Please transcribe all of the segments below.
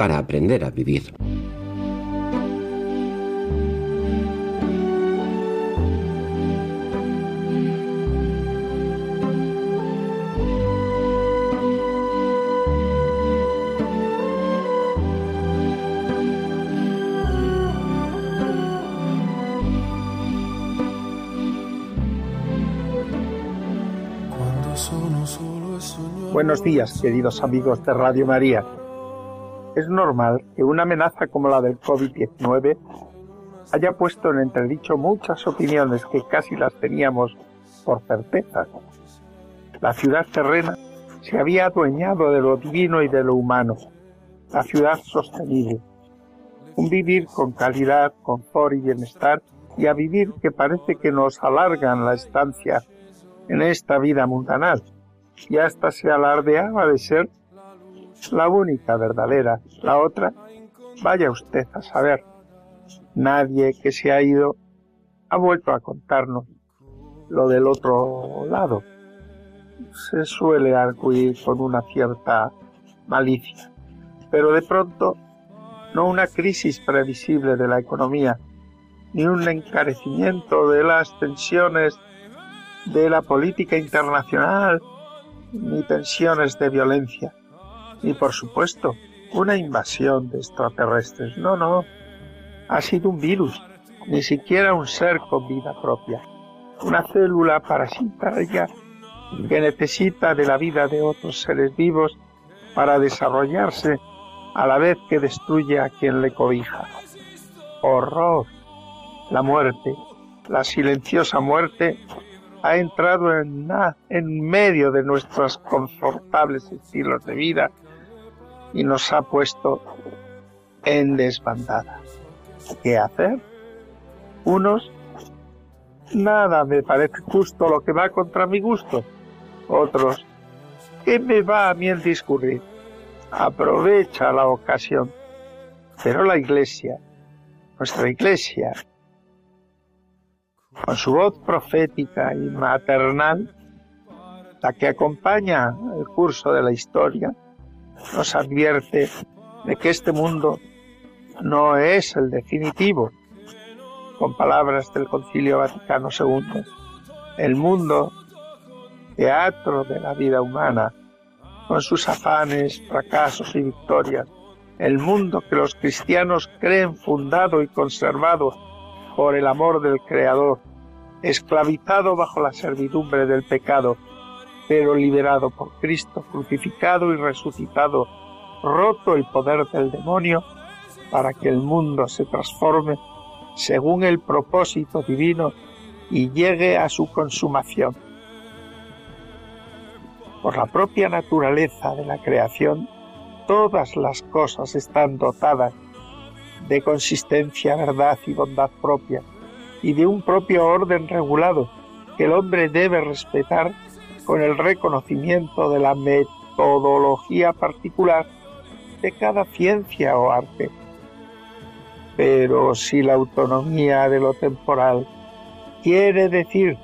para aprender a vivir. Buenos días, queridos amigos de Radio María. Es normal que una amenaza como la del COVID-19 haya puesto en entredicho muchas opiniones que casi las teníamos por certeza. La ciudad terrena se había adueñado de lo divino y de lo humano, la ciudad sostenible, un vivir con calidad, confort y bienestar, y a vivir que parece que nos alargan la estancia en esta vida mundanal, y hasta se alardeaba de ser la única verdadera. La otra, vaya usted a saber. Nadie que se ha ido ha vuelto a contarnos lo del otro lado. Se suele arguir con una cierta malicia, pero de pronto no una crisis previsible de la economía, ni un encarecimiento de las tensiones de la política internacional, ni tensiones de violencia ni por supuesto una invasión de extraterrestres. No, no. Ha sido un virus, ni siquiera un ser con vida propia. Una célula parasitaria que necesita de la vida de otros seres vivos para desarrollarse a la vez que destruye a quien le cobija. Horror. La muerte, la silenciosa muerte, ha entrado en, en medio de nuestros confortables estilos de vida y nos ha puesto en desbandada. ¿Qué hacer? Unos, nada me parece justo lo que va contra mi gusto. Otros, ¿qué me va a mí el discurrir? Aprovecha la ocasión. Pero la iglesia, nuestra iglesia, con su voz profética y maternal, la que acompaña el curso de la historia, nos advierte de que este mundo no es el definitivo, con palabras del Concilio Vaticano II. El mundo, teatro de la vida humana, con sus afanes, fracasos y victorias, el mundo que los cristianos creen fundado y conservado por el amor del Creador, esclavizado bajo la servidumbre del pecado, pero liberado por Cristo, crucificado y resucitado, roto el poder del demonio, para que el mundo se transforme según el propósito divino y llegue a su consumación. Por la propia naturaleza de la creación, todas las cosas están dotadas de consistencia, verdad y bondad propia, y de un propio orden regulado que el hombre debe respetar con el reconocimiento de la metodología particular de cada ciencia o arte. Pero si la autonomía de lo temporal quiere decir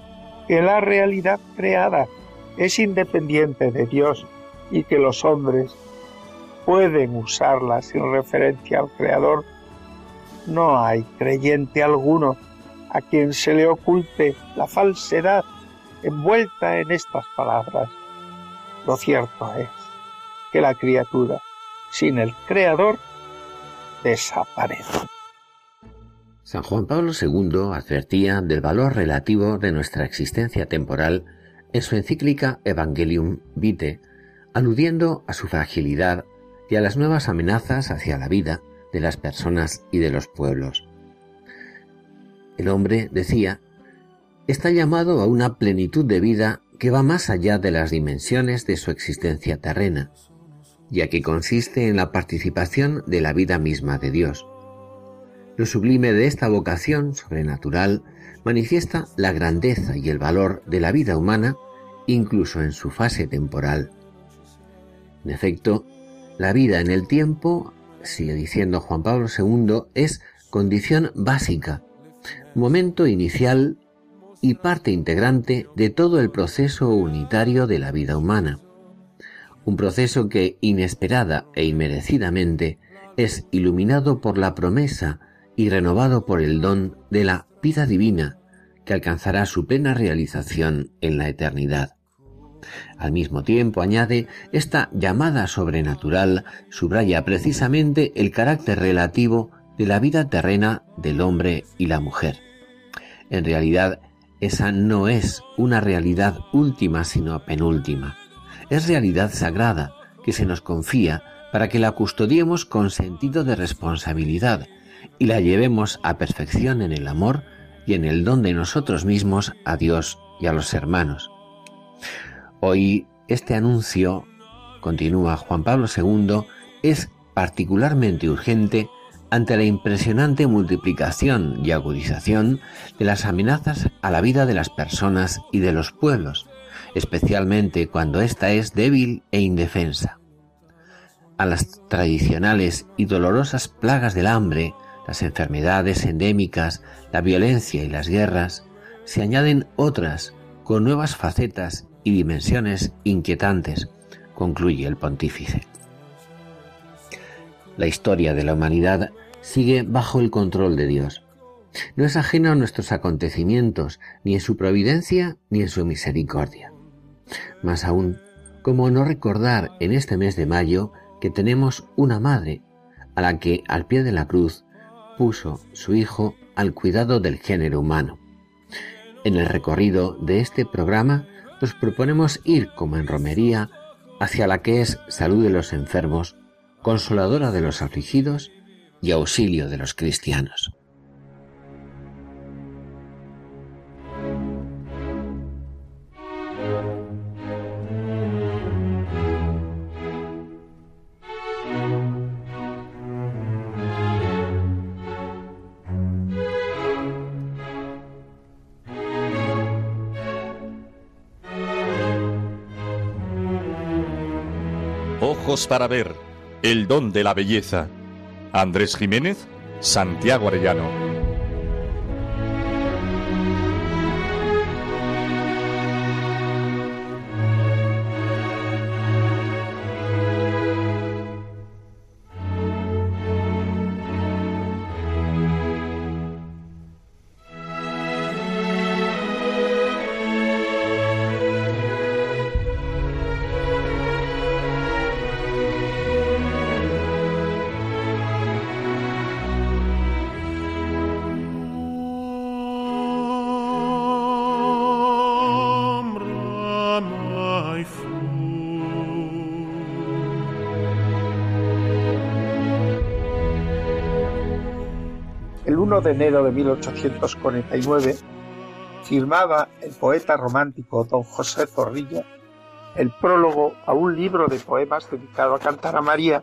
que la realidad creada es independiente de Dios y que los hombres pueden usarla sin referencia al Creador, no hay creyente alguno a quien se le oculte la falsedad envuelta en estas palabras. Lo cierto es que la criatura sin el Creador, desaparece. San Juan Pablo II advertía del valor relativo de nuestra existencia temporal en su encíclica Evangelium Vitae, aludiendo a su fragilidad y a las nuevas amenazas hacia la vida de las personas y de los pueblos. El hombre, decía, está llamado a una plenitud de vida que va más allá de las dimensiones de su existencia terrena, ya que consiste en la participación de la vida misma de Dios. Lo sublime de esta vocación sobrenatural manifiesta la grandeza y el valor de la vida humana incluso en su fase temporal. En efecto, la vida en el tiempo, sigue diciendo Juan Pablo II, es condición básica, momento inicial y parte integrante de todo el proceso unitario de la vida humana. Un proceso que inesperada e inmerecidamente es iluminado por la promesa y renovado por el don de la vida divina que alcanzará su plena realización en la eternidad. Al mismo tiempo, añade, esta llamada sobrenatural subraya precisamente el carácter relativo de la vida terrena del hombre y la mujer. En realidad, esa no es una realidad última, sino penúltima. Es realidad sagrada que se nos confía para que la custodiemos con sentido de responsabilidad y la llevemos a perfección en el amor y en el don de nosotros mismos a Dios y a los hermanos. Hoy este anuncio, continúa Juan Pablo II, es particularmente urgente ante la impresionante multiplicación y agudización de las amenazas a la vida de las personas y de los pueblos, especialmente cuando ésta es débil e indefensa. A las tradicionales y dolorosas plagas del hambre, las enfermedades endémicas, la violencia y las guerras, se añaden otras con nuevas facetas y dimensiones inquietantes, concluye el pontífice. La historia de la humanidad sigue bajo el control de Dios. No es ajeno a nuestros acontecimientos, ni en su providencia ni en su misericordia. Más aún, ¿cómo no recordar en este mes de mayo que tenemos una madre a la que al pie de la cruz puso su hijo al cuidado del género humano? En el recorrido de este programa nos proponemos ir como en romería hacia la que es salud de los enfermos, consoladora de los afligidos y auxilio de los cristianos. para ver, el don de la belleza. Andrés Jiménez, Santiago Arellano. De enero de 1849 firmaba el poeta romántico don José Zorrilla el prólogo a un libro de poemas dedicado a cantar a María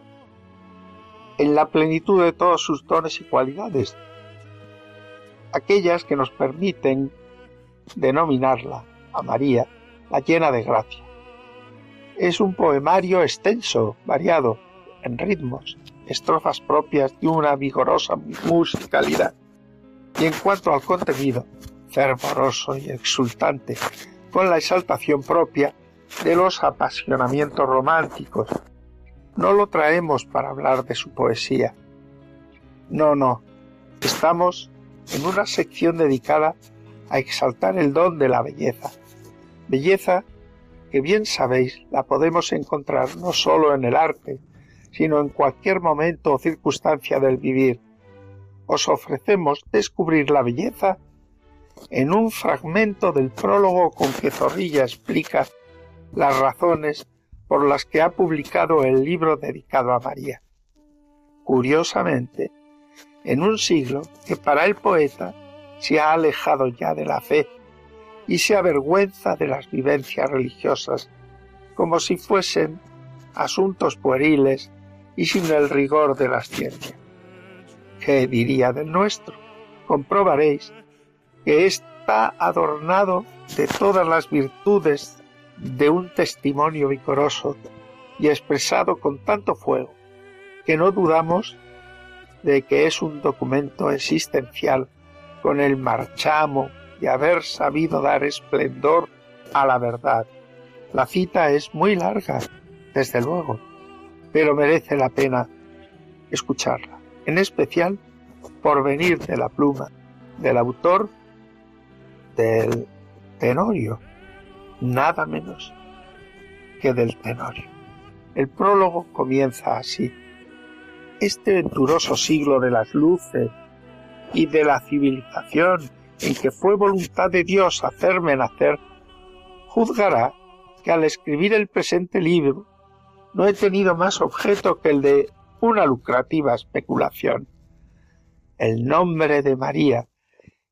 en la plenitud de todos sus dones y cualidades, aquellas que nos permiten denominarla a María la llena de gracia. Es un poemario extenso, variado, en ritmos, estrofas propias de una vigorosa musicalidad y en cuanto al contenido, fervoroso y exultante, con la exaltación propia de los apasionamientos románticos. No lo traemos para hablar de su poesía. No, no. Estamos en una sección dedicada a exaltar el don de la belleza. Belleza que bien sabéis la podemos encontrar no solo en el arte, sino en cualquier momento o circunstancia del vivir. Os ofrecemos descubrir la belleza en un fragmento del prólogo con que Zorrilla explica las razones por las que ha publicado el libro dedicado a María. Curiosamente, en un siglo que para el poeta se ha alejado ya de la fe y se avergüenza de las vivencias religiosas como si fuesen asuntos pueriles y sin el rigor de la ciencia. ¿Qué diría del nuestro? Comprobaréis que está adornado de todas las virtudes de un testimonio vigoroso y expresado con tanto fuego que no dudamos de que es un documento existencial con el marchamo de haber sabido dar esplendor a la verdad. La cita es muy larga, desde luego, pero merece la pena escucharla, en especial por venir de la pluma del autor del Tenorio, nada menos que del Tenorio. El prólogo comienza así. Este venturoso siglo de las luces y de la civilización en que fue voluntad de Dios hacerme nacer, juzgará que al escribir el presente libro no he tenido más objeto que el de una lucrativa especulación. El nombre de María,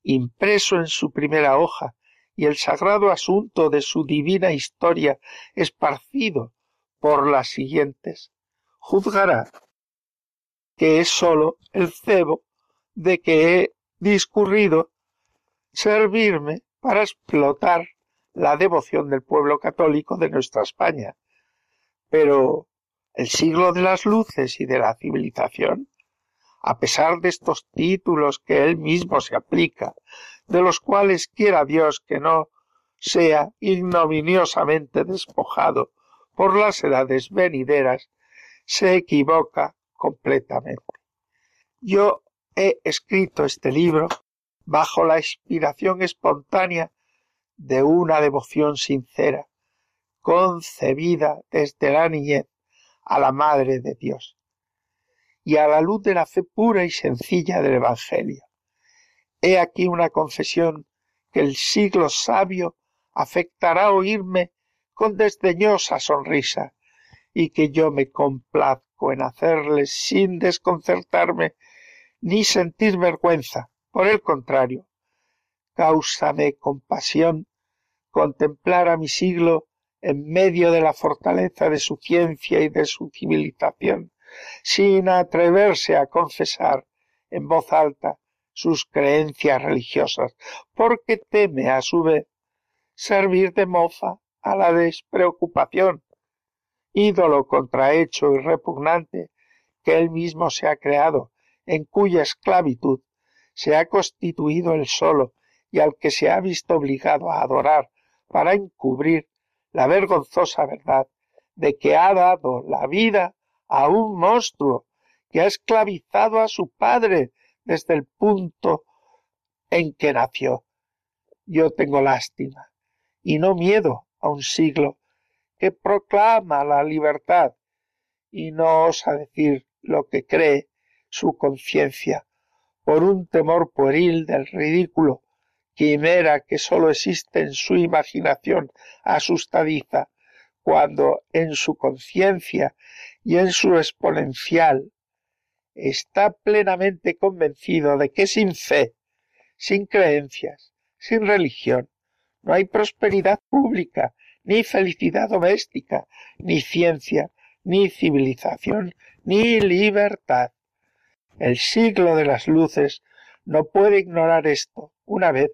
impreso en su primera hoja, y el sagrado asunto de su divina historia esparcido por las siguientes, juzgará que es sólo el cebo de que he discurrido servirme para explotar la devoción del pueblo católico de nuestra España. Pero el siglo de las luces y de la civilización, a pesar de estos títulos que él mismo se aplica, de los cuales quiera Dios que no sea ignominiosamente despojado por las edades venideras, se equivoca completamente. Yo he escrito este libro bajo la inspiración espontánea de una devoción sincera, concebida desde la niñez a la Madre de Dios y a la luz de la fe pura y sencilla del Evangelio. He aquí una confesión que el siglo sabio afectará oírme con desdeñosa sonrisa y que yo me complazco en hacerles sin desconcertarme ni sentir vergüenza. Por el contrario, cáusame compasión contemplar a mi siglo en medio de la fortaleza de su ciencia y de su civilización, sin atreverse a confesar en voz alta sus creencias religiosas, porque teme a su vez servir de mofa a la despreocupación, ídolo contrahecho y repugnante que él mismo se ha creado en cuya esclavitud se ha constituido el solo y al que se ha visto obligado a adorar para encubrir la vergonzosa verdad de que ha dado la vida a un monstruo que ha esclavizado a su padre desde el punto en que nació. Yo tengo lástima y no miedo a un siglo que proclama la libertad y no osa decir lo que cree su conciencia por un temor pueril del ridículo, quimera que sólo existe en su imaginación asustadiza, cuando en su conciencia y en su exponencial está plenamente convencido de que sin fe, sin creencias, sin religión, no hay prosperidad pública, ni felicidad doméstica, ni ciencia, ni civilización, ni libertad. El siglo de las luces no puede ignorar esto, una vez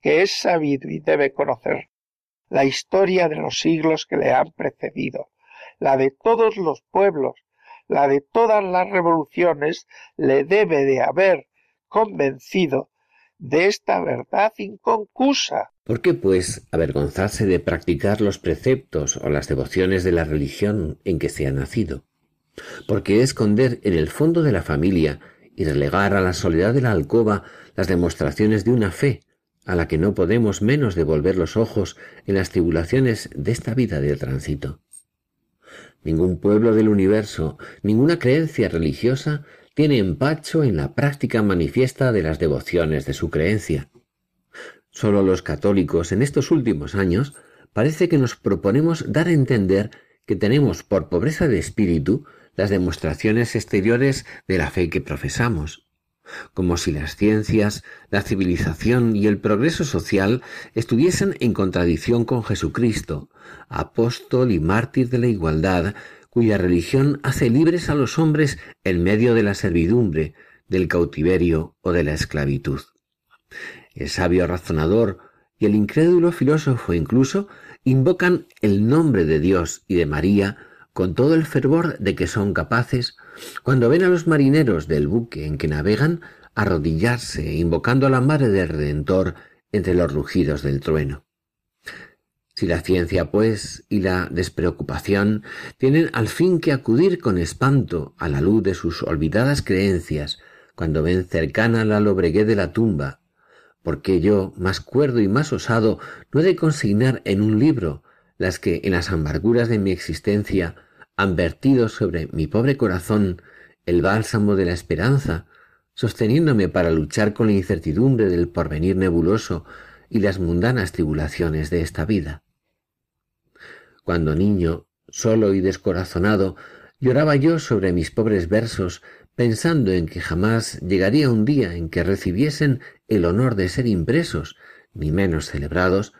que es sabido y debe conocer la historia de los siglos que le han precedido, la de todos los pueblos, la de todas las revoluciones, le debe de haber convencido de esta verdad inconcusa. ¿Por qué, pues, avergonzarse de practicar los preceptos o las devociones de la religión en que se ha nacido? ¿Por qué esconder en el fondo de la familia y relegar a la soledad de la alcoba las demostraciones de una fe a la que no podemos menos de volver los ojos en las tribulaciones de esta vida de tránsito? Ningún pueblo del universo, ninguna creencia religiosa tiene empacho en la práctica manifiesta de las devociones de su creencia. Solo los católicos en estos últimos años parece que nos proponemos dar a entender que tenemos por pobreza de espíritu las demostraciones exteriores de la fe que profesamos, como si las ciencias, la civilización y el progreso social estuviesen en contradicción con Jesucristo, apóstol y mártir de la igualdad, cuya religión hace libres a los hombres en medio de la servidumbre, del cautiverio o de la esclavitud. El sabio razonador y el incrédulo filósofo incluso invocan el nombre de Dios y de María con todo el fervor de que son capaces, cuando ven a los marineros del buque en que navegan arrodillarse invocando a la Madre del Redentor entre los rugidos del trueno. Si la ciencia, pues, y la despreocupación tienen al fin que acudir con espanto a la luz de sus olvidadas creencias cuando ven cercana la lobregué de la tumba, porque yo, más cuerdo y más osado, no he de consignar en un libro las que en las amarguras de mi existencia han vertido sobre mi pobre corazón el bálsamo de la esperanza, sosteniéndome para luchar con la incertidumbre del porvenir nebuloso y las mundanas tribulaciones de esta vida. Cuando niño, solo y descorazonado, lloraba yo sobre mis pobres versos, pensando en que jamás llegaría un día en que recibiesen el honor de ser impresos, ni menos celebrados,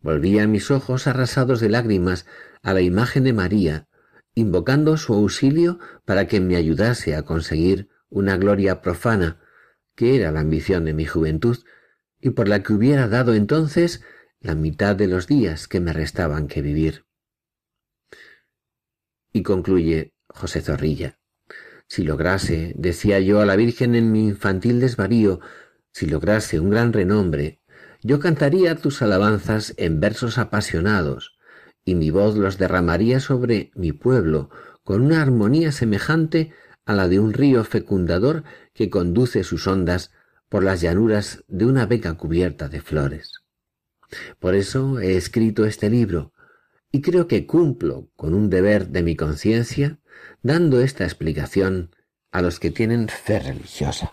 volvía mis ojos arrasados de lágrimas a la imagen de María, invocando su auxilio para que me ayudase a conseguir una gloria profana, que era la ambición de mi juventud, y por la que hubiera dado entonces la mitad de los días que me restaban que vivir. Y concluye José Zorrilla. Si lograse, decía yo a la Virgen en mi infantil desvarío, si lograse un gran renombre, yo cantaría tus alabanzas en versos apasionados, y mi voz los derramaría sobre mi pueblo con una armonía semejante a la de un río fecundador que conduce sus ondas por las llanuras de una vega cubierta de flores. Por eso he escrito este libro, y creo que cumplo con un deber de mi conciencia dando esta explicación a los que tienen fe religiosa.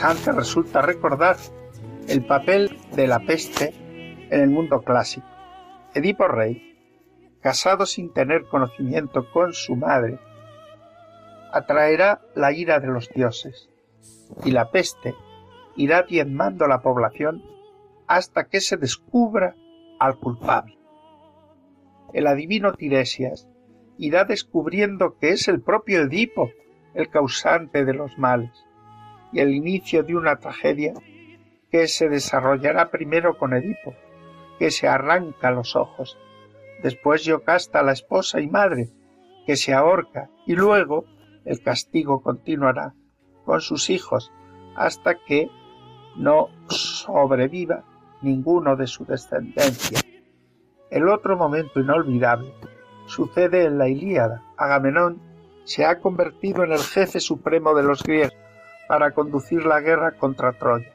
Resulta recordar el papel de la peste en el mundo clásico. Edipo Rey, casado sin tener conocimiento con su madre, atraerá la ira de los dioses y la peste irá diezmando la población hasta que se descubra al culpable. El adivino Tiresias irá descubriendo que es el propio Edipo el causante de los males y el inicio de una tragedia que se desarrollará primero con Edipo, que se arranca los ojos, después Yocasta, la esposa y madre, que se ahorca, y luego el castigo continuará con sus hijos hasta que no sobreviva ninguno de su descendencia. El otro momento inolvidable sucede en la Ilíada. Agamenón se ha convertido en el jefe supremo de los griegos para conducir la guerra contra Troya,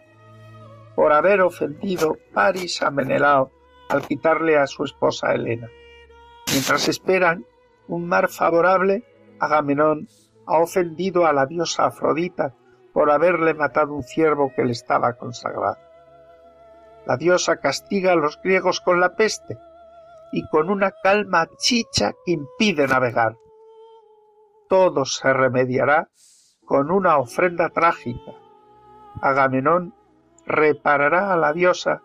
por haber ofendido Paris a Menelao al quitarle a su esposa Helena. Mientras esperan un mar favorable, Agamenón ha ofendido a la diosa Afrodita por haberle matado un ciervo que le estaba consagrado. La diosa castiga a los griegos con la peste y con una calma chicha que impide navegar. Todo se remediará con una ofrenda trágica. Agamenón reparará a la diosa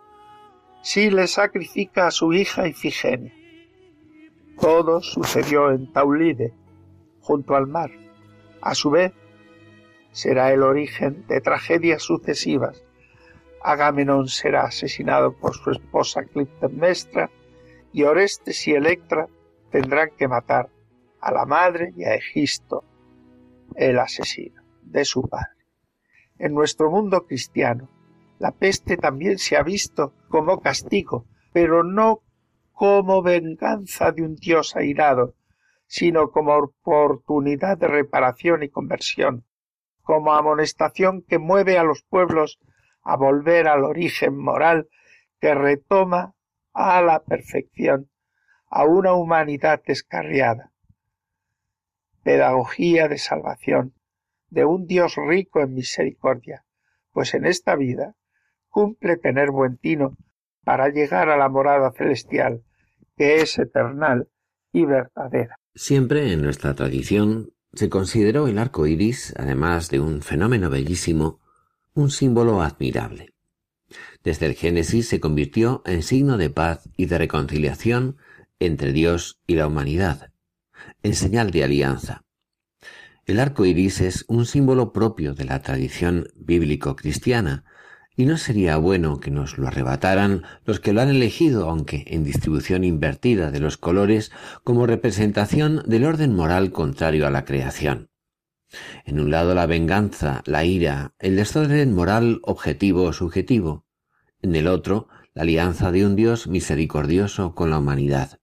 si le sacrifica a su hija Ifigenia. Todo sucedió en Taulide, junto al mar. A su vez, será el origen de tragedias sucesivas. Agamenón será asesinado por su esposa Clitemnestra y Orestes y Electra tendrán que matar a la madre y a Egisto, el asesino de su padre. En nuestro mundo cristiano, la peste también se ha visto como castigo, pero no como venganza de un Dios airado, sino como oportunidad de reparación y conversión, como amonestación que mueve a los pueblos a volver al origen moral que retoma a la perfección a una humanidad descarriada. Pedagogía de salvación de un Dios rico en misericordia, pues en esta vida cumple tener buen tino para llegar a la morada celestial, que es eternal y verdadera. Siempre en nuestra tradición se consideró el arco iris, además de un fenómeno bellísimo, un símbolo admirable. Desde el Génesis se convirtió en signo de paz y de reconciliación entre Dios y la humanidad, en señal de alianza. El arco iris es un símbolo propio de la tradición bíblico-cristiana, y no sería bueno que nos lo arrebataran los que lo han elegido, aunque en distribución invertida de los colores, como representación del orden moral contrario a la creación. En un lado la venganza, la ira, el desorden moral objetivo o subjetivo. En el otro, la alianza de un Dios misericordioso con la humanidad.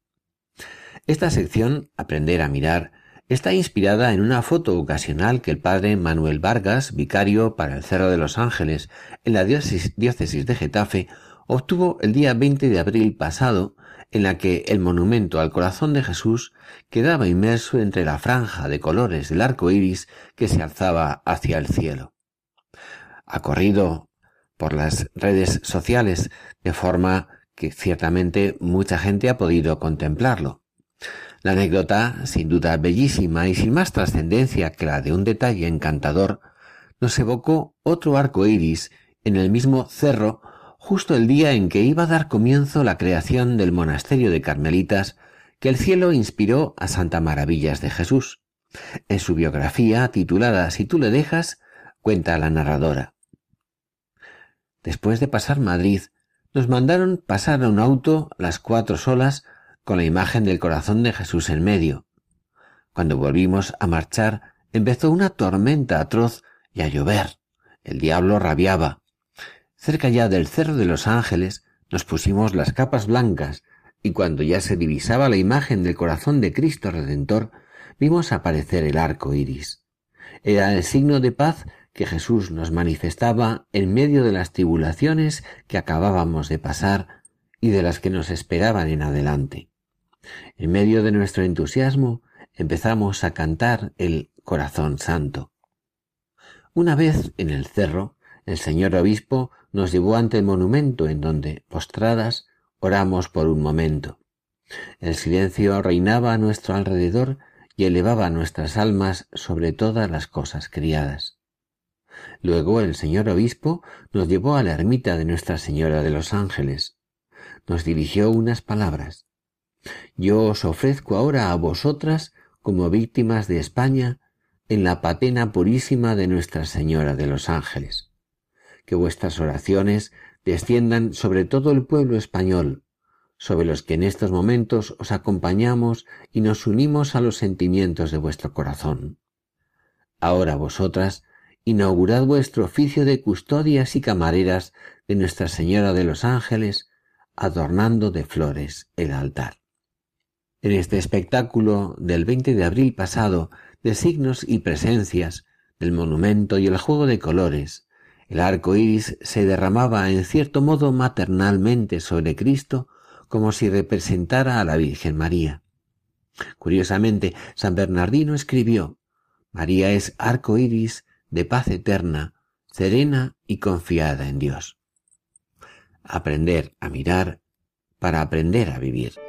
Esta sección, Aprender a mirar, Está inspirada en una foto ocasional que el padre Manuel Vargas, vicario para el Cerro de los Ángeles en la diócesis de Getafe, obtuvo el día 20 de abril pasado, en la que el monumento al corazón de Jesús quedaba inmerso entre la franja de colores del arco iris que se alzaba hacia el cielo. Ha corrido por las redes sociales de forma que ciertamente mucha gente ha podido contemplarlo. La anécdota, sin duda bellísima y sin más trascendencia que la de un detalle encantador, nos evocó otro arco iris en el mismo cerro justo el día en que iba a dar comienzo la creación del monasterio de Carmelitas que el cielo inspiró a Santa Maravillas de Jesús. En su biografía, titulada Si tú le dejas, cuenta la narradora. Después de pasar Madrid, nos mandaron pasar a un auto las cuatro solas con la imagen del corazón de Jesús en medio. Cuando volvimos a marchar, empezó una tormenta atroz y a llover. El diablo rabiaba. Cerca ya del Cerro de los Ángeles nos pusimos las capas blancas y cuando ya se divisaba la imagen del corazón de Cristo Redentor, vimos aparecer el arco iris. Era el signo de paz que Jesús nos manifestaba en medio de las tribulaciones que acabábamos de pasar y de las que nos esperaban en adelante. En medio de nuestro entusiasmo empezamos a cantar el Corazón Santo. Una vez en el cerro, el señor obispo nos llevó ante el monumento en donde, postradas, oramos por un momento. El silencio reinaba a nuestro alrededor y elevaba nuestras almas sobre todas las cosas criadas. Luego el señor obispo nos llevó a la ermita de Nuestra Señora de los Ángeles. Nos dirigió unas palabras. Yo os ofrezco ahora a vosotras como víctimas de España en la patena purísima de Nuestra Señora de los Ángeles. Que vuestras oraciones desciendan sobre todo el pueblo español, sobre los que en estos momentos os acompañamos y nos unimos a los sentimientos de vuestro corazón. Ahora vosotras, inaugurad vuestro oficio de custodias y camareras de Nuestra Señora de los Ángeles, adornando de flores el altar. En este espectáculo del 20 de abril pasado de signos y presencias, del monumento y el juego de colores, el arco iris se derramaba en cierto modo maternalmente sobre Cristo como si representara a la Virgen María. Curiosamente, San Bernardino escribió María es arco iris de paz eterna, serena y confiada en Dios. Aprender a mirar para aprender a vivir.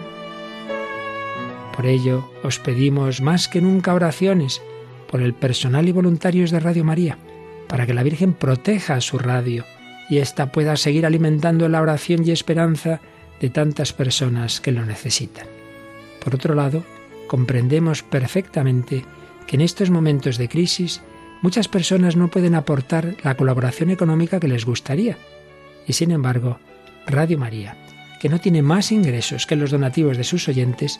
Por ello, os pedimos más que nunca oraciones por el personal y voluntarios de Radio María, para que la Virgen proteja su radio y ésta pueda seguir alimentando la oración y esperanza de tantas personas que lo necesitan. Por otro lado, comprendemos perfectamente que en estos momentos de crisis muchas personas no pueden aportar la colaboración económica que les gustaría. Y sin embargo, Radio María, que no tiene más ingresos que los donativos de sus oyentes,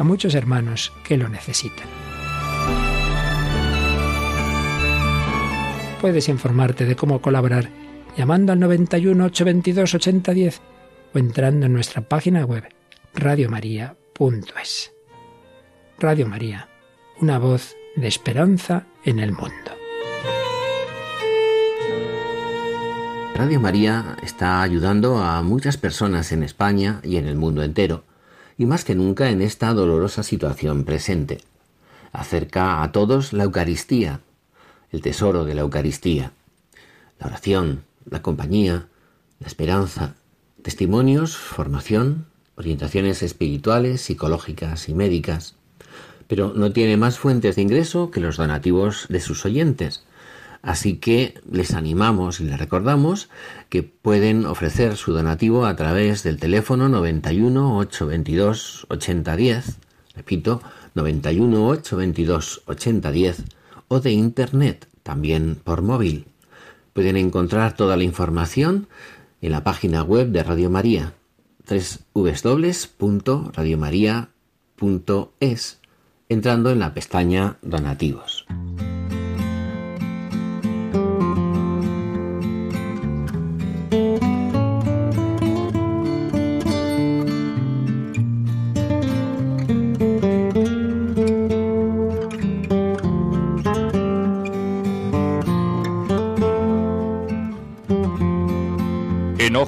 a muchos hermanos que lo necesitan. Puedes informarte de cómo colaborar llamando al 91 822 8010 o entrando en nuestra página web radiomaria.es. Radio María, una voz de esperanza en el mundo. Radio María está ayudando a muchas personas en España y en el mundo entero y más que nunca en esta dolorosa situación presente. Acerca a todos la Eucaristía, el tesoro de la Eucaristía, la oración, la compañía, la esperanza, testimonios, formación, orientaciones espirituales, psicológicas y médicas, pero no tiene más fuentes de ingreso que los donativos de sus oyentes, Así que les animamos y les recordamos que pueden ofrecer su donativo a través del teléfono 91 822 8010, repito, 91 822 8010 o de internet, también por móvil. Pueden encontrar toda la información en la página web de Radio María, www.radiomaria.es, entrando en la pestaña Donativos.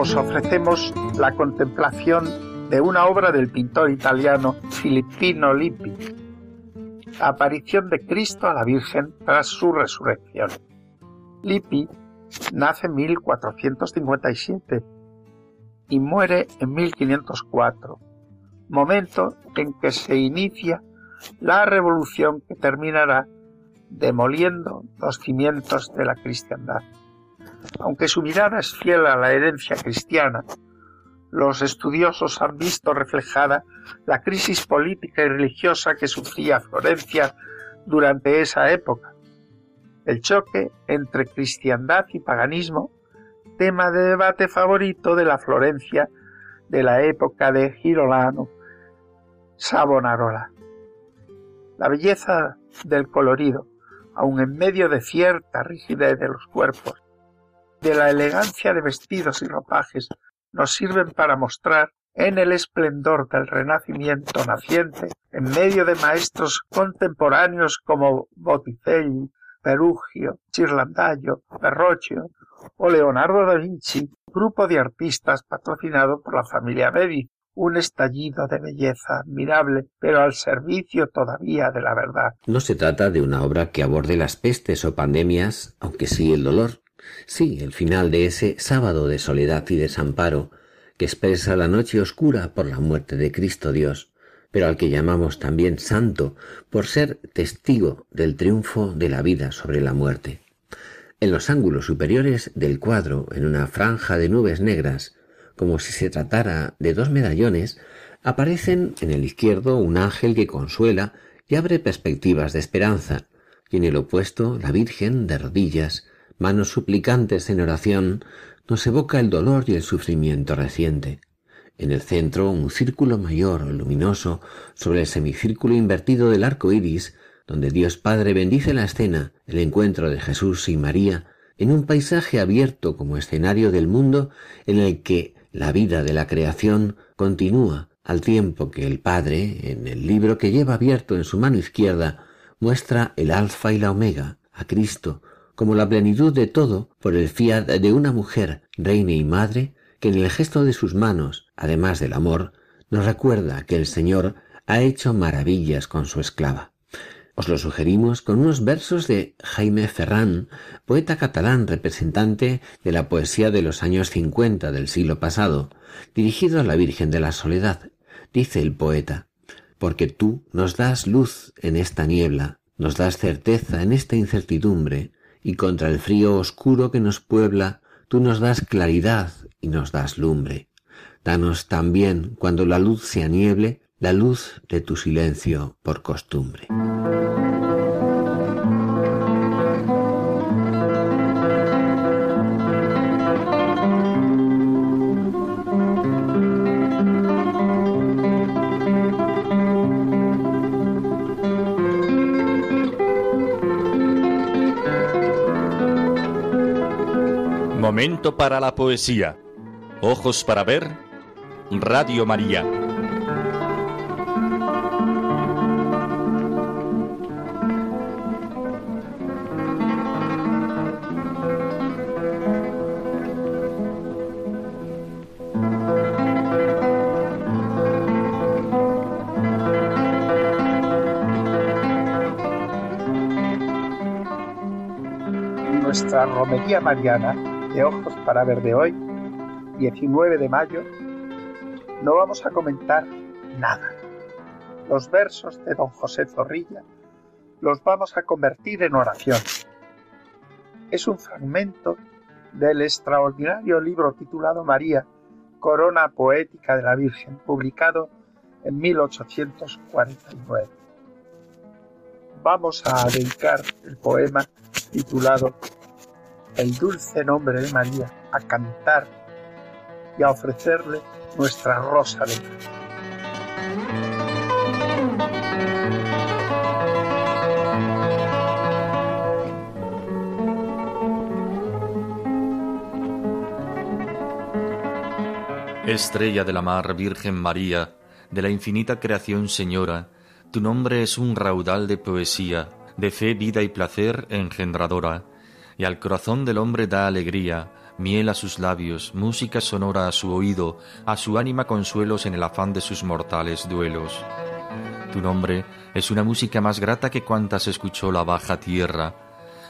Ofrecemos la contemplación de una obra del pintor italiano Filippino Lippi, aparición de Cristo a la Virgen tras su resurrección. Lippi nace en 1457 y muere en 1504, momento en que se inicia la revolución que terminará demoliendo los cimientos de la cristiandad. Aunque su mirada es fiel a la herencia cristiana, los estudiosos han visto reflejada la crisis política y religiosa que sufría Florencia durante esa época. El choque entre cristiandad y paganismo, tema de debate favorito de la Florencia de la época de Girolano Savonarola. La belleza del colorido, aun en medio de cierta rigidez de los cuerpos, de la elegancia de vestidos y ropajes nos sirven para mostrar en el esplendor del Renacimiento naciente, en medio de maestros contemporáneos como Botticelli, Perugio, Chirlandaio, Verrocchio o Leonardo da Vinci, grupo de artistas patrocinado por la familia Medici, un estallido de belleza admirable, pero al servicio todavía de la verdad. No se trata de una obra que aborde las pestes o pandemias, aunque sí el dolor. Sí, el final de ese sábado de soledad y desamparo que expresa la noche oscura por la muerte de Cristo Dios, pero al que llamamos también santo por ser testigo del triunfo de la vida sobre la muerte. En los ángulos superiores del cuadro, en una franja de nubes negras, como si se tratara de dos medallones, aparecen en el izquierdo un ángel que consuela y abre perspectivas de esperanza, y en el opuesto la Virgen de rodillas, manos suplicantes en oración, nos evoca el dolor y el sufrimiento reciente. En el centro, un círculo mayor, luminoso, sobre el semicírculo invertido del arco iris, donde Dios Padre bendice la escena, el encuentro de Jesús y María, en un paisaje abierto como escenario del mundo en el que la vida de la creación continúa al tiempo que el Padre, en el libro que lleva abierto en su mano izquierda, muestra el alfa y la omega, a Cristo, como la plenitud de todo por el fiat de una mujer, reina y madre, que en el gesto de sus manos, además del amor, nos recuerda que el Señor ha hecho maravillas con su esclava. Os lo sugerimos con unos versos de Jaime Ferrán, poeta catalán representante de la poesía de los años cincuenta del siglo pasado, dirigido a la Virgen de la Soledad. Dice el poeta, porque tú nos das luz en esta niebla, nos das certeza en esta incertidumbre, y contra el frío oscuro que nos puebla, tú nos das claridad y nos das lumbre. Danos también, cuando la luz se anieble, la luz de tu silencio por costumbre. Momento para la poesía. Ojos para ver. Radio María. Nuestra romería mariana de Ojos para Ver de hoy, 19 de mayo, no vamos a comentar nada. Los versos de don José Zorrilla los vamos a convertir en oración. Es un fragmento del extraordinario libro titulado María, Corona Poética de la Virgen, publicado en 1849. Vamos a dedicar el poema titulado el dulce nombre de María, a cantar y a ofrecerle nuestra rosa de Estrella de la mar, Virgen María, de la infinita creación Señora, tu nombre es un raudal de poesía, de fe, vida y placer engendradora y al corazón del hombre da alegría, miel a sus labios, música sonora a su oído, a su ánima consuelos en el afán de sus mortales duelos. Tu nombre es una música más grata que cuantas escuchó la baja tierra,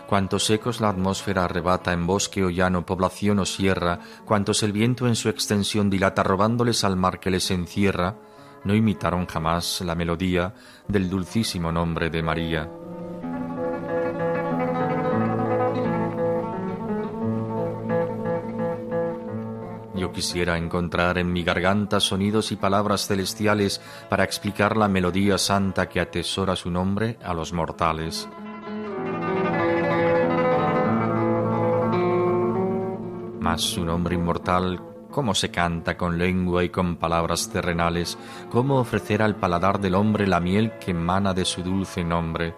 cuantos ecos la atmósfera arrebata en bosque o llano, población o sierra, cuantos el viento en su extensión dilata robándoles al mar que les encierra, no imitaron jamás la melodía del dulcísimo nombre de María. Yo quisiera encontrar en mi garganta sonidos y palabras celestiales para explicar la melodía santa que atesora su nombre a los mortales. Mas su nombre inmortal, ¿cómo se canta con lengua y con palabras terrenales? ¿Cómo ofrecer al paladar del hombre la miel que emana de su dulce nombre?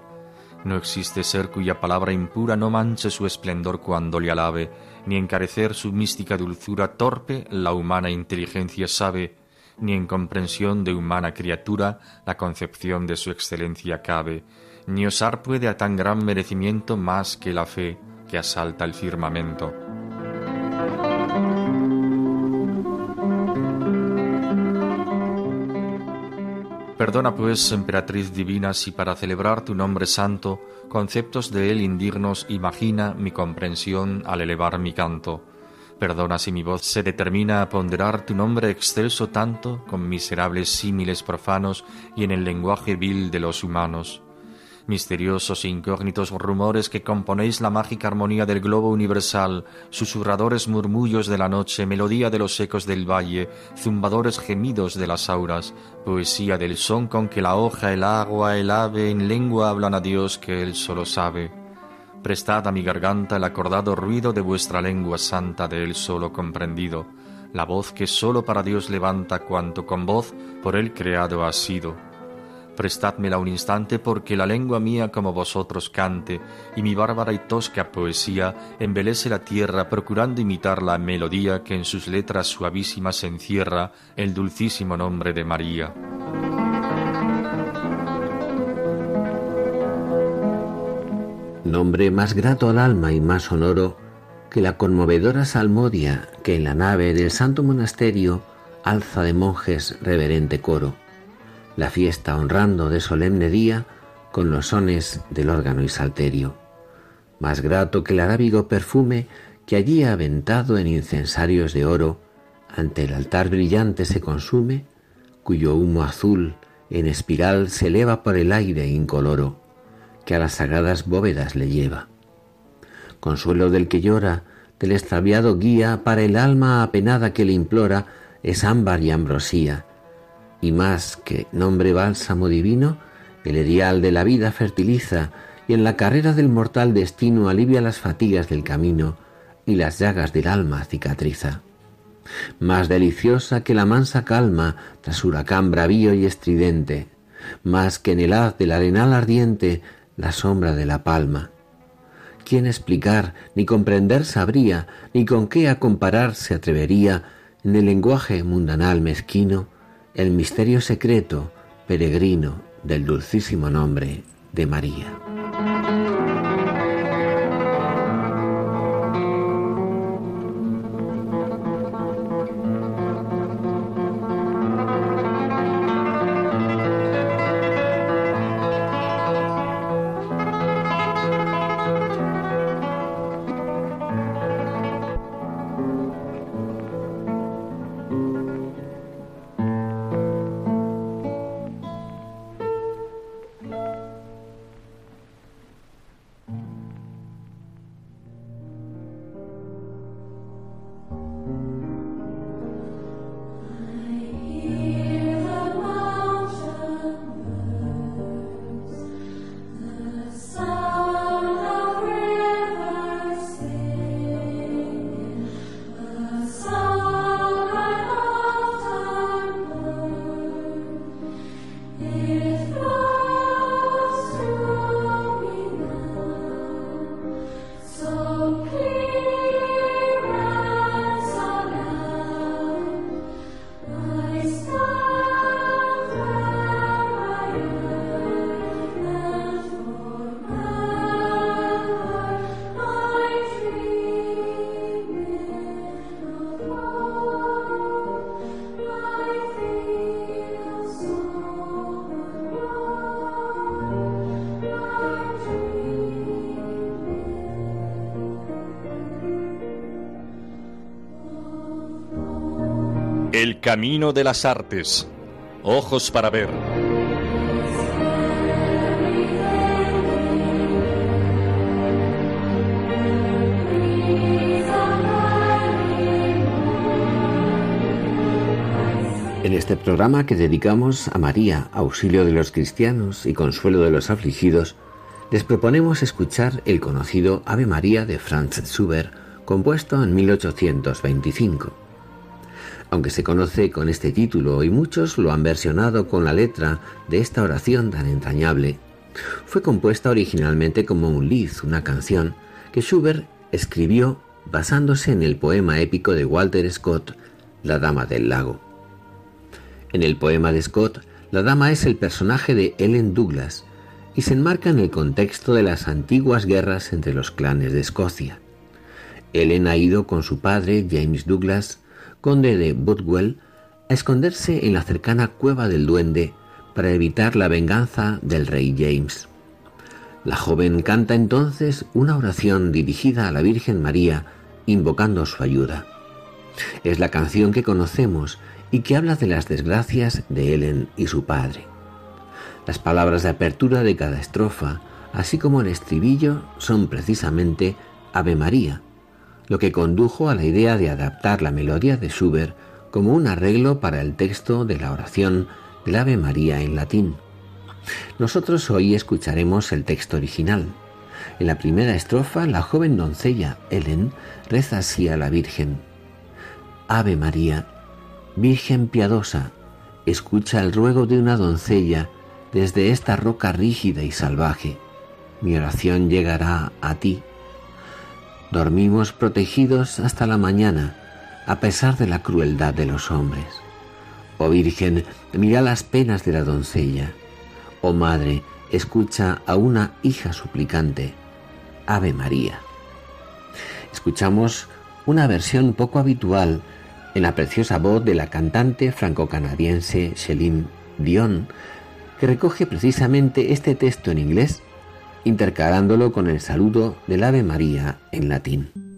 No existe ser cuya palabra impura no manche su esplendor cuando le alabe ni encarecer su mística dulzura torpe la humana inteligencia sabe, ni en comprensión de humana criatura la concepción de su excelencia cabe, ni osar puede a tan gran merecimiento más que la fe que asalta el firmamento. Perdona pues, emperatriz divina, si para celebrar tu nombre santo, conceptos de él indignos imagina mi comprensión al elevar mi canto. Perdona si mi voz se determina a ponderar tu nombre excelso tanto con miserables símiles profanos y en el lenguaje vil de los humanos misteriosos e incógnitos rumores que componéis la mágica armonía del globo universal, susurradores murmullos de la noche, melodía de los ecos del valle, zumbadores gemidos de las auras, poesía del son con que la hoja, el agua, el ave en lengua hablan a Dios que Él solo sabe. Prestad a mi garganta el acordado ruido de vuestra lengua santa de Él solo comprendido, la voz que solo para Dios levanta cuanto con voz por Él creado ha sido prestádmela un instante porque la lengua mía como vosotros cante y mi bárbara y tosca poesía embelece la tierra procurando imitar la melodía que en sus letras suavísimas encierra el dulcísimo nombre de María. Nombre más grato al alma y más sonoro que la conmovedora salmodia que en la nave del santo monasterio alza de monjes reverente coro la fiesta honrando de solemne día con los sones del órgano y salterio. Más grato que el arábigo perfume que allí aventado en incensarios de oro, ante el altar brillante se consume, cuyo humo azul en espiral se eleva por el aire incoloro, que a las sagradas bóvedas le lleva. Consuelo del que llora, del extraviado guía, para el alma apenada que le implora, es ámbar y ambrosía, y más que nombre bálsamo divino, el erial de la vida fertiliza y en la carrera del mortal destino alivia las fatigas del camino y las llagas del alma cicatriza. Más deliciosa que la mansa calma tras huracán bravío y estridente, más que en el haz del arenal ardiente la sombra de la palma. ¿Quién explicar ni comprender sabría, ni con qué a comparar se atrevería en el lenguaje mundanal mezquino el misterio secreto, peregrino del dulcísimo nombre de María. Camino de las artes. Ojos para ver. En este programa que dedicamos a María, auxilio de los cristianos y consuelo de los afligidos, les proponemos escuchar el conocido Ave María de Franz Schubert, compuesto en 1825 aunque se conoce con este título y muchos lo han versionado con la letra de esta oración tan entrañable. Fue compuesta originalmente como un lied, una canción, que Schubert escribió basándose en el poema épico de Walter Scott, La Dama del Lago. En el poema de Scott, la dama es el personaje de Ellen Douglas y se enmarca en el contexto de las antiguas guerras entre los clanes de Escocia. Ellen ha ido con su padre, James Douglas, conde de Bothwell, a esconderse en la cercana cueva del duende para evitar la venganza del rey James. La joven canta entonces una oración dirigida a la Virgen María, invocando su ayuda. Es la canción que conocemos y que habla de las desgracias de Helen y su padre. Las palabras de apertura de cada estrofa, así como el estribillo, son precisamente Ave María, lo que condujo a la idea de adaptar la melodía de Schubert como un arreglo para el texto de la oración del Ave María en latín. Nosotros hoy escucharemos el texto original. En la primera estrofa, la joven doncella Helen reza así a la Virgen. Ave María, Virgen piadosa, escucha el ruego de una doncella desde esta roca rígida y salvaje. Mi oración llegará a ti. Dormimos protegidos hasta la mañana, a pesar de la crueldad de los hombres. Oh Virgen, mira las penas de la doncella. Oh Madre, escucha a una hija suplicante. Ave María. Escuchamos una versión poco habitual en la preciosa voz de la cantante franco-canadiense Celine Dion, que recoge precisamente este texto en inglés, intercalándolo con el saludo del Ave María en latín.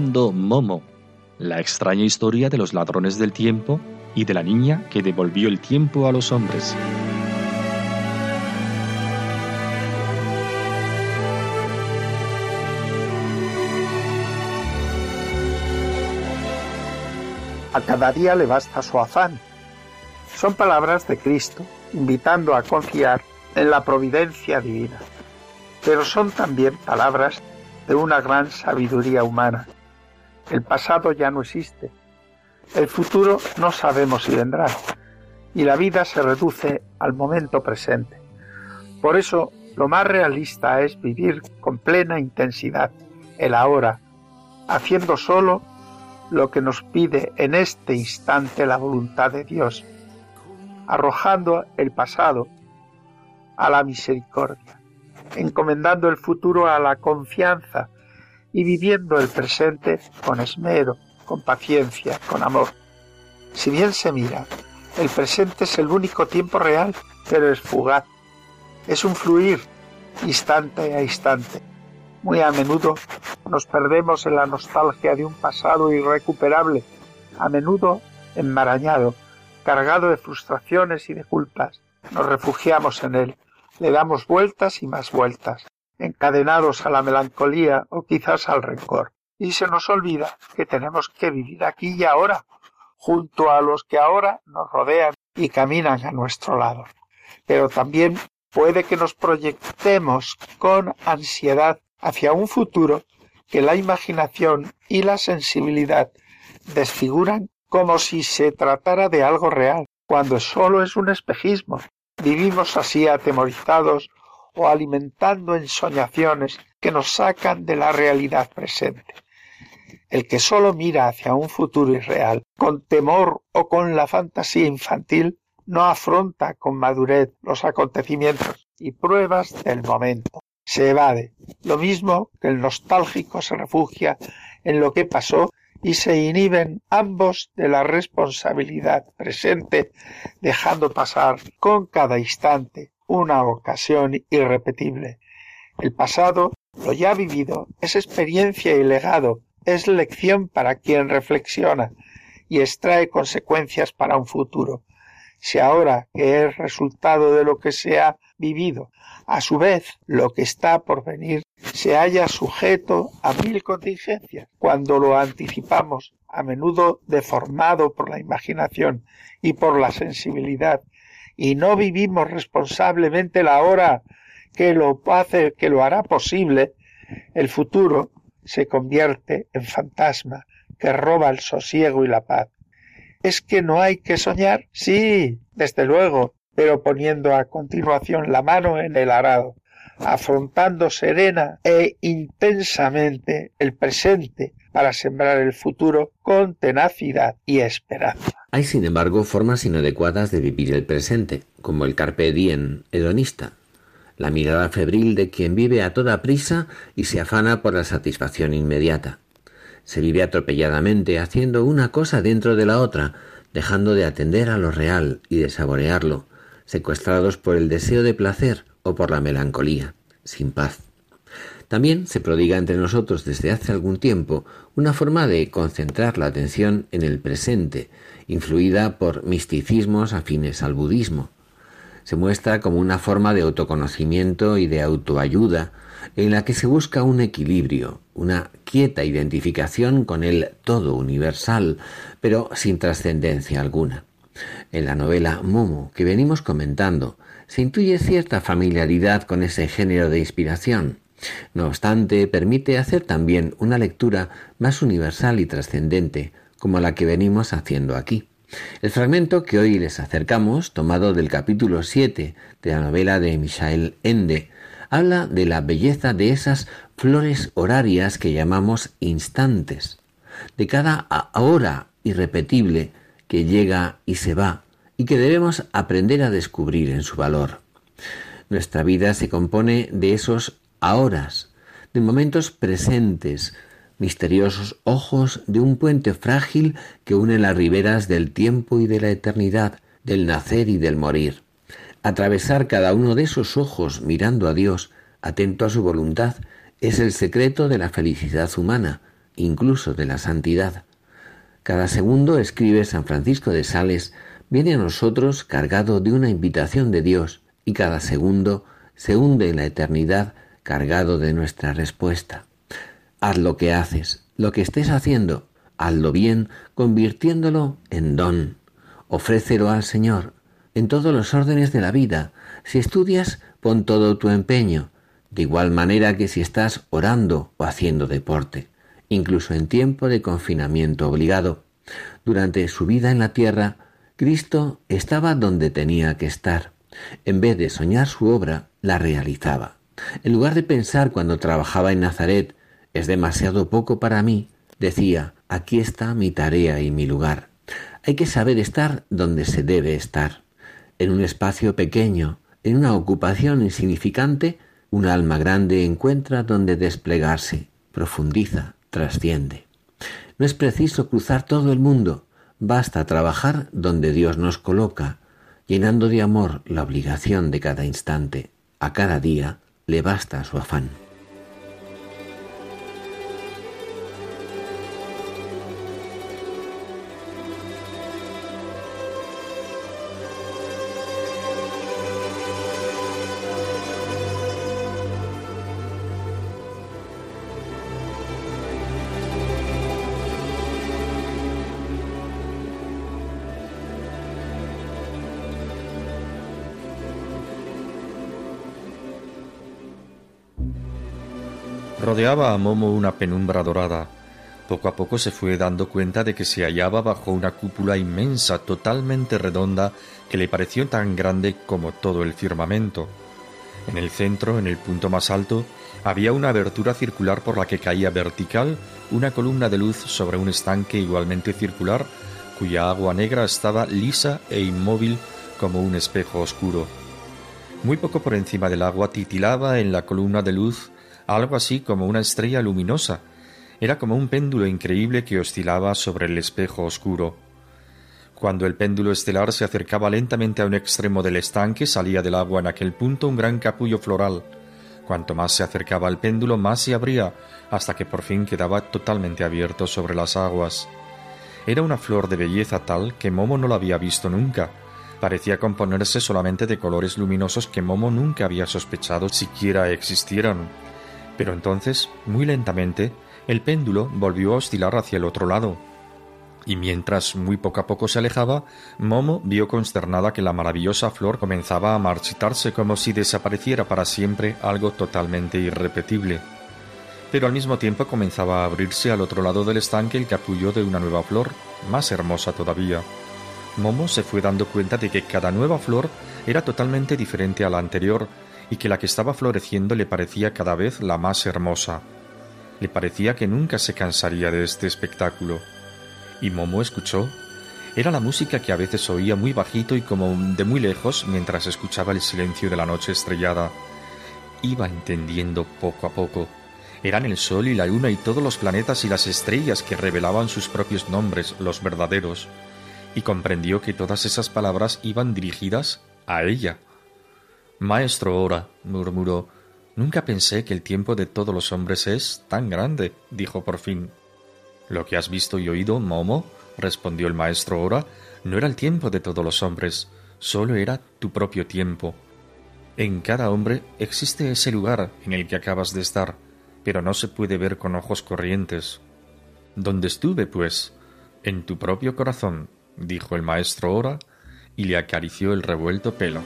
Momo, la extraña historia de los ladrones del tiempo y de la niña que devolvió el tiempo a los hombres. A cada día le basta su afán. Son palabras de Cristo, invitando a confiar en la providencia divina. Pero son también palabras de una gran sabiduría humana. El pasado ya no existe. El futuro no sabemos si vendrá. Y la vida se reduce al momento presente. Por eso, lo más realista es vivir con plena intensidad el ahora, haciendo solo lo que nos pide en este instante la voluntad de Dios, arrojando el pasado a la misericordia, encomendando el futuro a la confianza y viviendo el presente con esmero, con paciencia, con amor. Si bien se mira, el presente es el único tiempo real, pero es fugaz. Es un fluir instante a instante muy a menudo nos perdemos en la nostalgia de un pasado irrecuperable, a menudo enmarañado, cargado de frustraciones y de culpas. Nos refugiamos en él, le damos vueltas y más vueltas, encadenados a la melancolía o quizás al rencor. Y se nos olvida que tenemos que vivir aquí y ahora, junto a los que ahora nos rodean y caminan a nuestro lado. Pero también puede que nos proyectemos con ansiedad hacia un futuro que la imaginación y la sensibilidad desfiguran como si se tratara de algo real, cuando solo es un espejismo. Vivimos así atemorizados o alimentando ensoñaciones que nos sacan de la realidad presente. El que solo mira hacia un futuro irreal, con temor o con la fantasía infantil, no afronta con madurez los acontecimientos y pruebas del momento se evade, lo mismo que el nostálgico se refugia en lo que pasó y se inhiben ambos de la responsabilidad presente, dejando pasar con cada instante una ocasión irrepetible. El pasado, lo ya vivido, es experiencia y legado, es lección para quien reflexiona y extrae consecuencias para un futuro. Si ahora, que es resultado de lo que se ha vivido, a su vez, lo que está por venir se halla sujeto a mil contingencias. Cuando lo anticipamos, a menudo deformado por la imaginación y por la sensibilidad, y no vivimos responsablemente la hora que lo hace, que lo hará posible, el futuro se convierte en fantasma que roba el sosiego y la paz. ¿Es que no hay que soñar? Sí, desde luego, pero poniendo a continuación la mano en el arado, afrontando serena e intensamente el presente para sembrar el futuro con tenacidad y esperanza. Hay, sin embargo, formas inadecuadas de vivir el presente, como el carpe diem hedonista, la mirada febril de quien vive a toda prisa y se afana por la satisfacción inmediata. Se vive atropelladamente, haciendo una cosa dentro de la otra, dejando de atender a lo real y de saborearlo, secuestrados por el deseo de placer o por la melancolía, sin paz. También se prodiga entre nosotros desde hace algún tiempo una forma de concentrar la atención en el presente, influida por misticismos afines al budismo. Se muestra como una forma de autoconocimiento y de autoayuda en la que se busca un equilibrio, una quieta identificación con el todo universal, pero sin trascendencia alguna. En la novela Momo que venimos comentando se intuye cierta familiaridad con ese género de inspiración. No obstante, permite hacer también una lectura más universal y trascendente, como la que venimos haciendo aquí. El fragmento que hoy les acercamos, tomado del capítulo 7 de la novela de Michael Ende, habla de la belleza de esas flores horarias que llamamos instantes, de cada hora irrepetible que llega y se va y que debemos aprender a descubrir en su valor. Nuestra vida se compone de esos ahoras, de momentos presentes, misteriosos ojos de un puente frágil que une las riberas del tiempo y de la eternidad, del nacer y del morir. Atravesar cada uno de esos ojos mirando a Dios, atento a su voluntad, es el secreto de la felicidad humana, incluso de la santidad. Cada segundo, escribe San Francisco de Sales, viene a nosotros cargado de una invitación de Dios y cada segundo se hunde en la eternidad cargado de nuestra respuesta. Haz lo que haces, lo que estés haciendo, hazlo bien, convirtiéndolo en don. Ofrécelo al Señor en todos los órdenes de la vida. Si estudias, pon todo tu empeño, de igual manera que si estás orando o haciendo deporte, incluso en tiempo de confinamiento obligado. Durante su vida en la tierra, Cristo estaba donde tenía que estar. En vez de soñar su obra, la realizaba. En lugar de pensar cuando trabajaba en Nazaret, es demasiado poco para mí, decía, aquí está mi tarea y mi lugar. Hay que saber estar donde se debe estar. En un espacio pequeño, en una ocupación insignificante, un alma grande encuentra donde desplegarse, profundiza, trasciende. No es preciso cruzar todo el mundo, basta trabajar donde Dios nos coloca, llenando de amor la obligación de cada instante. A cada día le basta su afán. Rodeaba a Momo una penumbra dorada. Poco a poco se fue dando cuenta de que se hallaba bajo una cúpula inmensa, totalmente redonda, que le pareció tan grande como todo el firmamento. En el centro, en el punto más alto, había una abertura circular por la que caía vertical una columna de luz sobre un estanque igualmente circular, cuya agua negra estaba lisa e inmóvil como un espejo oscuro. Muy poco por encima del agua titilaba en la columna de luz algo así como una estrella luminosa. Era como un péndulo increíble que oscilaba sobre el espejo oscuro. Cuando el péndulo estelar se acercaba lentamente a un extremo del estanque, salía del agua en aquel punto un gran capullo floral. Cuanto más se acercaba al péndulo, más se abría, hasta que por fin quedaba totalmente abierto sobre las aguas. Era una flor de belleza tal que Momo no la había visto nunca. Parecía componerse solamente de colores luminosos que Momo nunca había sospechado siquiera existieran. Pero entonces, muy lentamente, el péndulo volvió a oscilar hacia el otro lado. Y mientras muy poco a poco se alejaba, Momo vio consternada que la maravillosa flor comenzaba a marchitarse como si desapareciera para siempre algo totalmente irrepetible. Pero al mismo tiempo comenzaba a abrirse al otro lado del estanque el capullo de una nueva flor, más hermosa todavía. Momo se fue dando cuenta de que cada nueva flor era totalmente diferente a la anterior, y que la que estaba floreciendo le parecía cada vez la más hermosa. Le parecía que nunca se cansaría de este espectáculo. Y Momo escuchó. Era la música que a veces oía muy bajito y como de muy lejos mientras escuchaba el silencio de la noche estrellada. Iba entendiendo poco a poco. Eran el Sol y la Luna y todos los planetas y las estrellas que revelaban sus propios nombres, los verdaderos, y comprendió que todas esas palabras iban dirigidas a ella. Maestro Ora, murmuró, nunca pensé que el tiempo de todos los hombres es tan grande, dijo por fin. Lo que has visto y oído, Momo, respondió el maestro Ora, no era el tiempo de todos los hombres, solo era tu propio tiempo. En cada hombre existe ese lugar en el que acabas de estar, pero no se puede ver con ojos corrientes. ¿Dónde estuve, pues? En tu propio corazón, dijo el maestro Ora, y le acarició el revuelto pelo.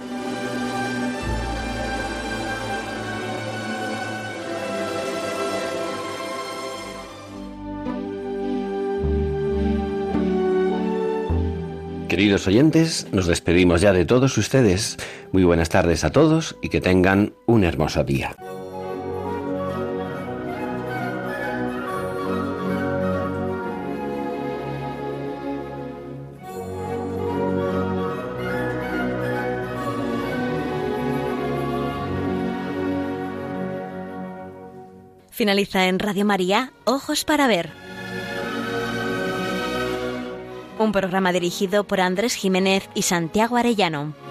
Queridos oyentes, nos despedimos ya de todos ustedes. Muy buenas tardes a todos y que tengan un hermoso día. Finaliza en Radio María, Ojos para Ver un programa dirigido por Andrés Jiménez y Santiago Arellano.